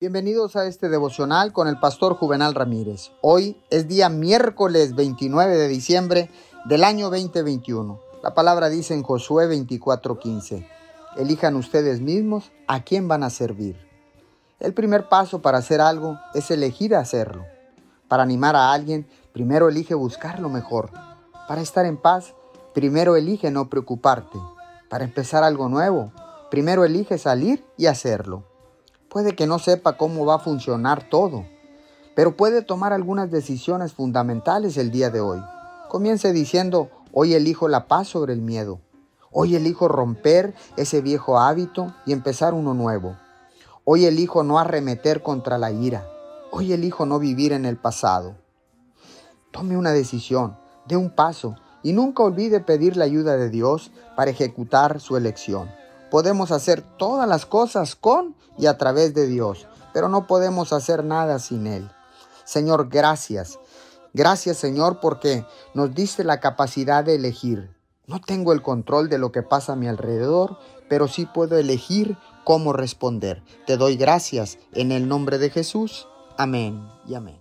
Bienvenidos a este devocional con el pastor Juvenal Ramírez. Hoy es día miércoles 29 de diciembre del año 2021. La palabra dice en Josué 24:15, elijan ustedes mismos a quién van a servir. El primer paso para hacer algo es elegir hacerlo. Para animar a alguien, primero elige buscar lo mejor. Para estar en paz, primero elige no preocuparte. Para empezar algo nuevo, primero elige salir y hacerlo. Puede que no sepa cómo va a funcionar todo, pero puede tomar algunas decisiones fundamentales el día de hoy. Comience diciendo, hoy elijo la paz sobre el miedo. Hoy elijo romper ese viejo hábito y empezar uno nuevo. Hoy elijo no arremeter contra la ira. Hoy elijo no vivir en el pasado. Tome una decisión, dé un paso y nunca olvide pedir la ayuda de Dios para ejecutar su elección. Podemos hacer todas las cosas con y a través de Dios, pero no podemos hacer nada sin Él. Señor, gracias. Gracias Señor porque nos diste la capacidad de elegir. No tengo el control de lo que pasa a mi alrededor, pero sí puedo elegir cómo responder. Te doy gracias en el nombre de Jesús. Amén y amén.